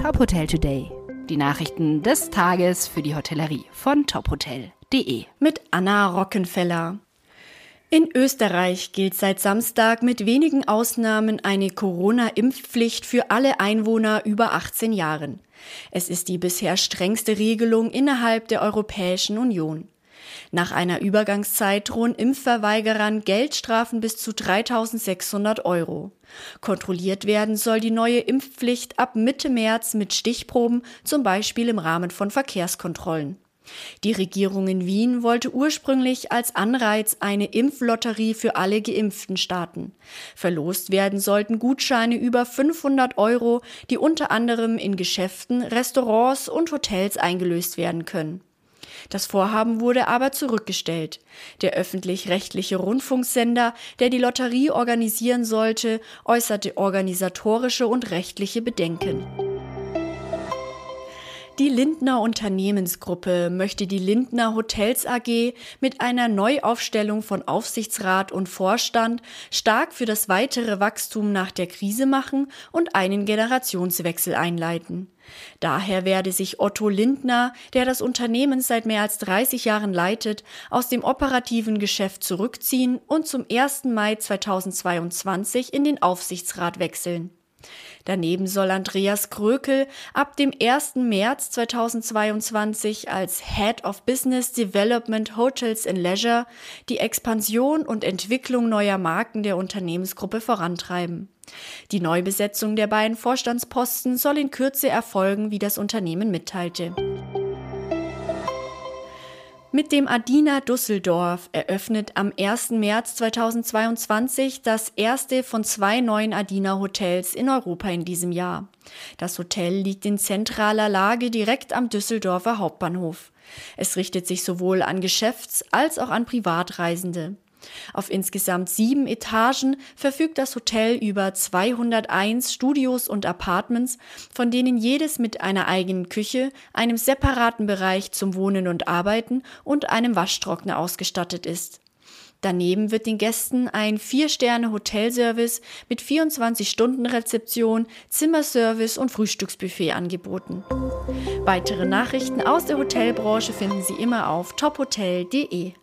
Top Hotel Today. Die Nachrichten des Tages für die Hotellerie von tophotel.de. Mit Anna Rockenfeller. In Österreich gilt seit Samstag mit wenigen Ausnahmen eine Corona-Impfpflicht für alle Einwohner über 18 Jahren. Es ist die bisher strengste Regelung innerhalb der Europäischen Union. Nach einer Übergangszeit drohen Impfverweigerern Geldstrafen bis zu 3600 Euro. Kontrolliert werden soll die neue Impfpflicht ab Mitte März mit Stichproben, zum Beispiel im Rahmen von Verkehrskontrollen. Die Regierung in Wien wollte ursprünglich als Anreiz eine Impflotterie für alle Geimpften starten. Verlost werden sollten Gutscheine über 500 Euro, die unter anderem in Geschäften, Restaurants und Hotels eingelöst werden können. Das Vorhaben wurde aber zurückgestellt. Der öffentlich-rechtliche Rundfunksender, der die Lotterie organisieren sollte, äußerte organisatorische und rechtliche Bedenken. Die Lindner Unternehmensgruppe möchte die Lindner Hotels AG mit einer Neuaufstellung von Aufsichtsrat und Vorstand stark für das weitere Wachstum nach der Krise machen und einen Generationswechsel einleiten. Daher werde sich Otto Lindner, der das Unternehmen seit mehr als 30 Jahren leitet, aus dem operativen Geschäft zurückziehen und zum 1. Mai 2022 in den Aufsichtsrat wechseln. Daneben soll Andreas Krökel ab dem 1. März 2022 als Head of Business Development Hotels and Leisure die Expansion und Entwicklung neuer Marken der Unternehmensgruppe vorantreiben. Die Neubesetzung der beiden Vorstandsposten soll in Kürze erfolgen, wie das Unternehmen mitteilte. Mit dem Adina Düsseldorf eröffnet am 1. März 2022 das erste von zwei neuen Adina Hotels in Europa in diesem Jahr. Das Hotel liegt in zentraler Lage direkt am Düsseldorfer Hauptbahnhof. Es richtet sich sowohl an Geschäfts- als auch an Privatreisende. Auf insgesamt sieben Etagen verfügt das Hotel über 201 Studios und Apartments, von denen jedes mit einer eigenen Küche, einem separaten Bereich zum Wohnen und Arbeiten und einem Waschtrockner ausgestattet ist. Daneben wird den Gästen ein Vier-Sterne-Hotelservice mit 24-Stunden-Rezeption, Zimmerservice und Frühstücksbuffet angeboten. Weitere Nachrichten aus der Hotelbranche finden Sie immer auf tophotel.de.